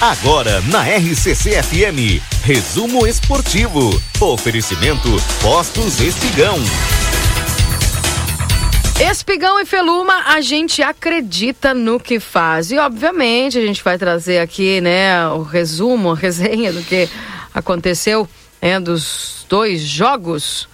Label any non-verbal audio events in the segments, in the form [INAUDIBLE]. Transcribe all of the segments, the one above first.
Agora na RCC FM, resumo esportivo. Oferecimento Postos Espigão. Espigão e Feluma, a gente acredita no que faz. E obviamente a gente vai trazer aqui, né, o resumo, a resenha do que aconteceu né, dos dois jogos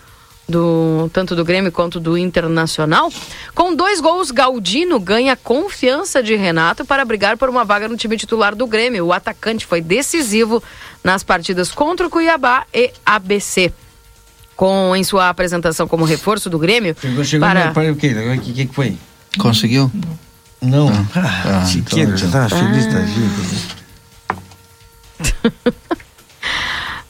do tanto do Grêmio quanto do Internacional. Com dois gols, Galdino ganha confiança de Renato para brigar por uma vaga no time titular do Grêmio. O atacante foi decisivo nas partidas contra o Cuiabá e ABC com em sua apresentação como reforço do Grêmio. Chegou, chegou para... no, para o quê? O que, que foi? Conseguiu? Não. Ah, Ah, ah, Chiquinho, então, tá feliz da vida. [LAUGHS]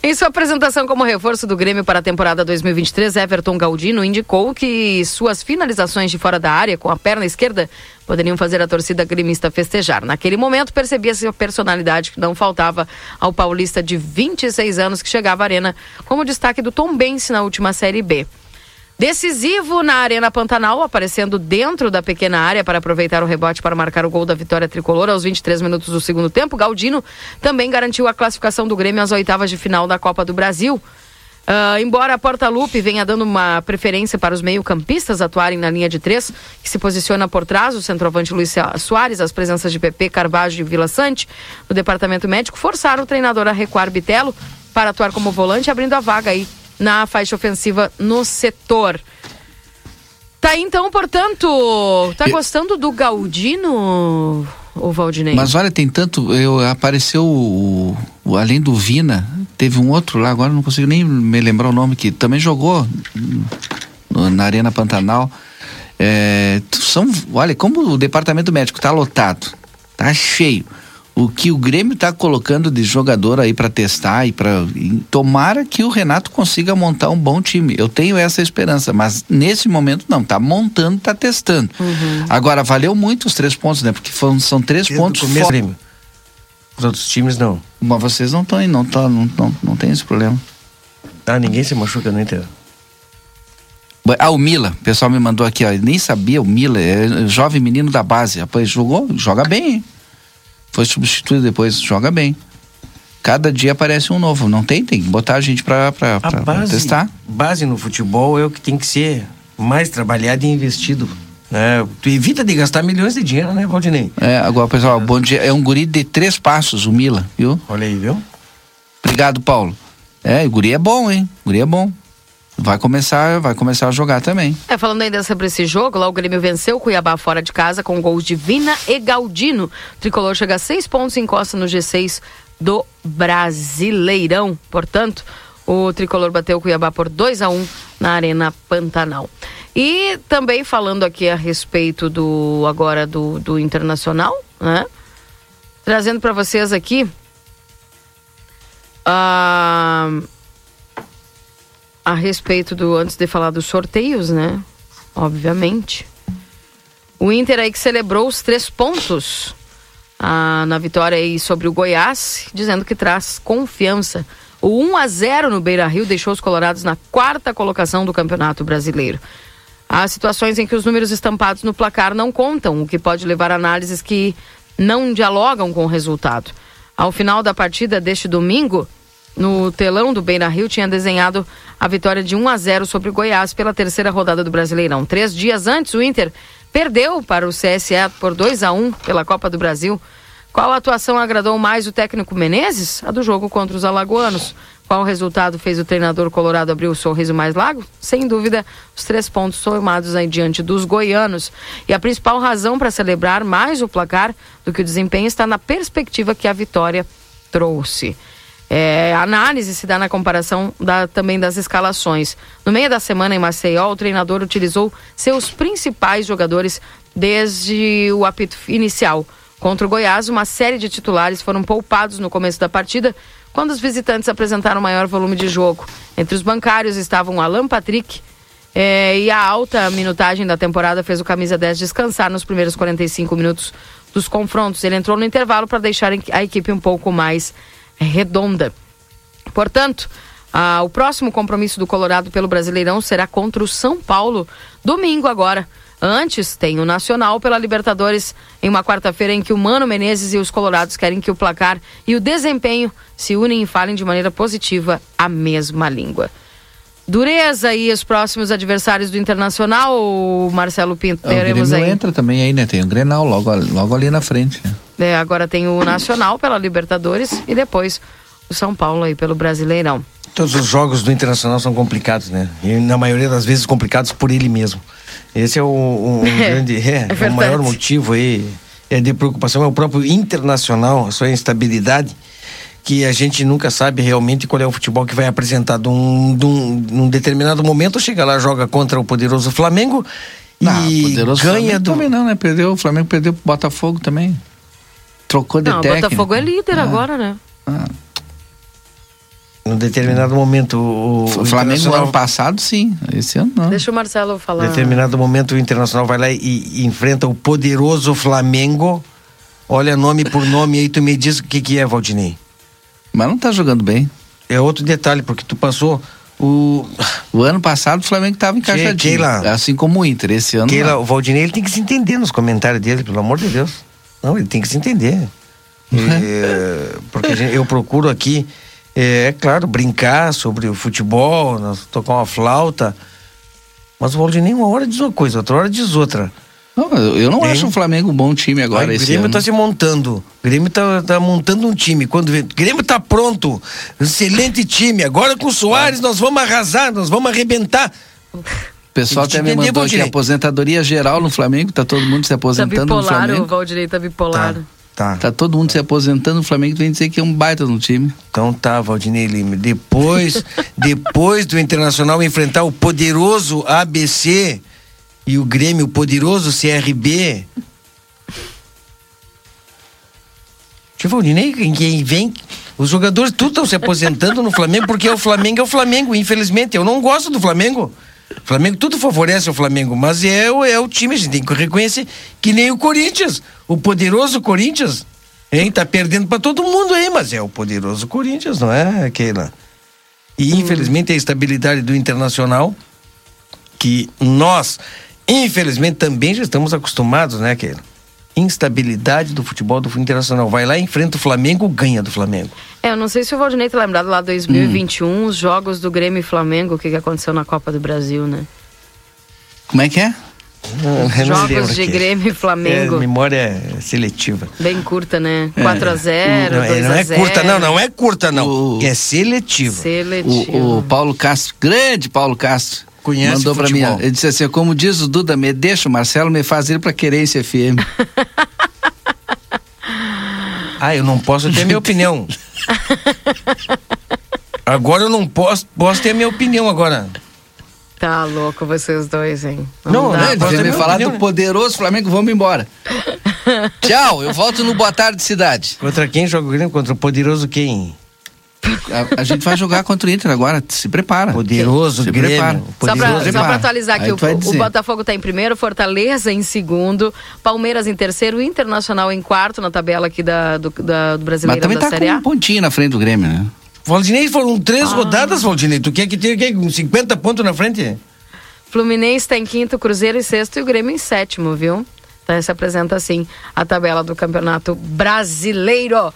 Em sua apresentação como reforço do Grêmio para a temporada 2023, Everton Galdino indicou que suas finalizações de fora da área com a perna esquerda poderiam fazer a torcida gremista festejar. Naquele momento, percebia-se a personalidade que não faltava ao paulista de 26 anos que chegava à arena como destaque do Tom Bense na última Série B. Decisivo na Arena Pantanal, aparecendo dentro da pequena área para aproveitar o rebote para marcar o gol da vitória tricolor aos 23 minutos do segundo tempo. Galdino também garantiu a classificação do Grêmio às oitavas de final da Copa do Brasil. Uh, embora a Porta-Lupe venha dando uma preferência para os meio-campistas atuarem na linha de três, que se posiciona por trás, o centroavante Luiz Soares, as presenças de PP, Carvalho e Vila Sante, no departamento médico, forçaram o treinador a recuar Bitelo para atuar como volante, abrindo a vaga aí na faixa ofensiva no setor. Tá aí, então, portanto, tá gostando do Galdino, o Valdinei? Mas olha, tem tanto. Eu, apareceu o, o- além do Vina, teve um outro lá, agora não consigo nem me lembrar o nome, que também jogou no- na Arena Pantanal. É, são, olha, como o departamento médico tá lotado, tá cheio. O que o Grêmio tá colocando de jogador aí para testar e para tomara que o Renato consiga montar um bom time. Eu tenho essa esperança, mas nesse momento não, tá montando, tá testando. Agora valeu muito os três pontos, né? Porque foram, são três Desde o pontos fora. Grêmio. Os outros times não. Mas vocês não estão aí, não, tá, não, não, não tem esse problema. Ah, ninguém se machuca no Inter. Ah, o Mila, o pessoal me mandou aqui, ó, eu nem sabia, o Mila, é jovem menino da base, rapaz, jogou, joga bem, hein? Foi substituído depois, joga bem. Cada dia aparece um novo, não tem? Tem que botar a gente pra, pra, A pra- pra base, testar. base no futebol é o que tem que ser mais trabalhado e investido. Né? Tu evita de gastar milhões de dinheiro, né, Valdinei? É, agora, pessoal, bom dia, é um guri de três passos, o Mila, viu? Olha aí, viu? Obrigado, Paulo. É, o guri é bom, hein? O guri é bom. Vai começar, vai começar a jogar também. É, falando ainda sobre esse jogo, lá o Grêmio venceu o Cuiabá fora de casa com gols de Vina e Galdino. O tricolor chega a seis pontos e encosta no G6 do Brasileirão. Portanto, o tricolor bateu o Cuiabá por 2 a 1 na Arena Pantanal. E também falando aqui a respeito do agora do, do Internacional, né? Trazendo para vocês aqui a a respeito do antes de falar dos sorteios, né? Obviamente. O Inter aí que celebrou os três pontos ah, na vitória aí sobre o Goiás, dizendo que traz confiança. O 1 a 0 no Beira-Rio deixou os colorados na quarta colocação do Campeonato Brasileiro. Há situações em que os números estampados no placar não contam, o que pode levar a análises que não dialogam com o resultado. Ao final da partida deste domingo, no telão do Beira Rio, tinha desenhado a vitória de 1 a 0 sobre o Goiás pela terceira rodada do Brasileirão. Três dias antes, o Inter perdeu para o CSE por 2 a 1 pela Copa do Brasil. Qual atuação agradou mais o técnico Menezes? A do jogo contra os alagoanos. Qual resultado fez o treinador colorado abrir o sorriso mais largo? Sem dúvida, os três pontos somados aí diante dos goianos. E a principal razão para celebrar mais o placar do que o desempenho está na perspectiva que a vitória trouxe. É, a análise se dá na comparação da- também das escalações. No meio da semana em Maceió, o treinador utilizou seus principais jogadores desde o apito inicial. Contra o Goiás, uma série de titulares foram poupados no começo da partida, quando os visitantes apresentaram maior volume de jogo. Entre os bancários estavam Alan Patrick, é, e a alta minutagem da temporada fez o camisa 10 descansar nos primeiros 45 minutos dos confrontos. Ele entrou no intervalo para deixar a equipe um pouco mais redonda. Portanto, ah, o próximo compromisso do Colorado pelo Brasileirão será contra o São Paulo, domingo agora, Antes, tem o Nacional pela Libertadores em uma quarta-feira em que o Mano Menezes e os Colorados querem que o placar e o desempenho se unem e falem de maneira positiva a mesma língua. Dureza e os próximos adversários do Internacional, Marcelo Pinto, Ah, o teremos Grêmio aí. entra também aí, né? Tem o Grenal logo, logo ali na frente. né? É, agora tem o Nacional pela Libertadores e depois o São Paulo aí pelo Brasileirão. Todos os jogos do Internacional são complicados, né? E na maioria das vezes complicados por ele mesmo. Esse é o, o- [LAUGHS] É, grande. É, é o verdade. maior motivo aí é de preocupação é o próprio Internacional, a sua instabilidade, que a gente nunca sabe realmente qual é o futebol que vai apresentar. De um, de um- num determinado momento, chega lá, joga contra o poderoso Flamengo Não, e poderoso ganha Flamengo do. também não, né? Perdeu, o Flamengo perdeu pro Botafogo também. Trocou de Não, o técnico. Botafogo é líder Ah, agora, né? ah. Num determinado momento, o, O Flamengo no Internacional- ano passado, sim. Esse ano não. Deixa o Marcelo falar. determinado momento o Internacional vai lá e, e enfrenta o poderoso Flamengo. Olha nome por nome aí, tu me diz o que, que é, Valdinei. Mas não tá jogando bem. É outro detalhe, porque tu passou o. O ano passado o Flamengo tava encaixadinho. Keila. Assim como o Inter. Esse ano. Keila, não. o Valdinei ele tem que se entender nos comentários dele, pelo amor de Deus. Não, ele tem que se entender. É, porque a gente- eu procuro aqui, é, é claro, brincar sobre o futebol, nós tocar uma flauta. Mas o Valdinei uma hora diz uma coisa, outra hora diz outra. Não, eu não acho o Flamengo um bom time agora o Grêmio ano. tá se montando. O Grêmio tá, tá montando um time. Quando vê, o Grêmio tá pronto. Excelente time. Agora com o Soares nós vamos arrasar, nós vamos arrebentar. O pessoal até me mandou aqui aposentadoria geral no Flamengo. Tá todo mundo se Tá aposentando no bipolar, o Flamengo. Valdinei tá bipolar. Tá. Tá todo mundo se aposentando no Flamengo. Vem dizer que é um baita no time. Então tá, Valdinei Lima. Depois, [LAUGHS] depois do Internacional enfrentar o poderoso ABC e o Grêmio, o poderoso CRB. Tio Valdinei, quem- quem vem. Os jogadores tudo estão se aposentando no Flamengo porque o Flamengo é o Flamengo, infelizmente. Eu não gosto do Flamengo. Flamengo tudo favorece o Flamengo, mas é, o- é o time, a gente tem que reconhecer que nem o Corinthians, o poderoso Corinthians. Hein? Tá perdendo pra todo mundo aí, mas é o poderoso Corinthians, não é, Keila? E infelizmente a estabilidade do Internacional, que nós, infelizmente, também já estamos acostumados, né, Keila? Instabilidade do futebol do Internacional. Vai lá, enfrenta o Flamengo, ganha do Flamengo. É, eu não sei se o Valdinei tá lembrado lá 2021, os jogos do Grêmio e Flamengo, o que, que aconteceu na Copa do Brasil, né? Como é que é? Eu não Jogos lembro de aqui. Grêmio e Flamengo. É, memória seletiva. Bem curta, né? 4x0, não, é- não é 2x0. curta, não, não é curta, não. O- É seletiva. Seletivo. O, o Paulo Castro, grande Paulo Castro. Conhece Mandou pra mim, futebol. ele disse assim, como diz o Duda, me deixa o Marcelo me fazer pra Querência FM. [LAUGHS] Ah, eu não posso ter minha opinião. Agora eu não posso, posso ter minha opinião agora. Tá louco vocês dois, hein? Não, dá né, ter me falar opinião, do né? poderoso Flamengo, vamos embora. [LAUGHS] Tchau, eu volto no Boa Tarde Cidade. Contra quem joga o Grêmio? Contra o poderoso quem? A, a gente vai jogar contra o Inter agora, se prepara. Poderoso se Grêmio. prepara. Só pra, Poderoso só pra Prepara. atualizar aqui, o, o. Botafogo tá em primeiro, Fortaleza em segundo, Palmeiras em terceiro, Internacional em quarto na tabela aqui da, do, da, do Mas Brasileirão também da tá Série com A. um pontinho na frente do Grêmio, né? Valdinei foram três Ah. rodadas, Valdinei. Tu quer que tenha uns 50 pontos na frente? Fluminense tá em quinto, Cruzeiro em sexto e o Grêmio em sétimo, viu? Então se apresenta assim a tabela do Campeonato Brasileiro.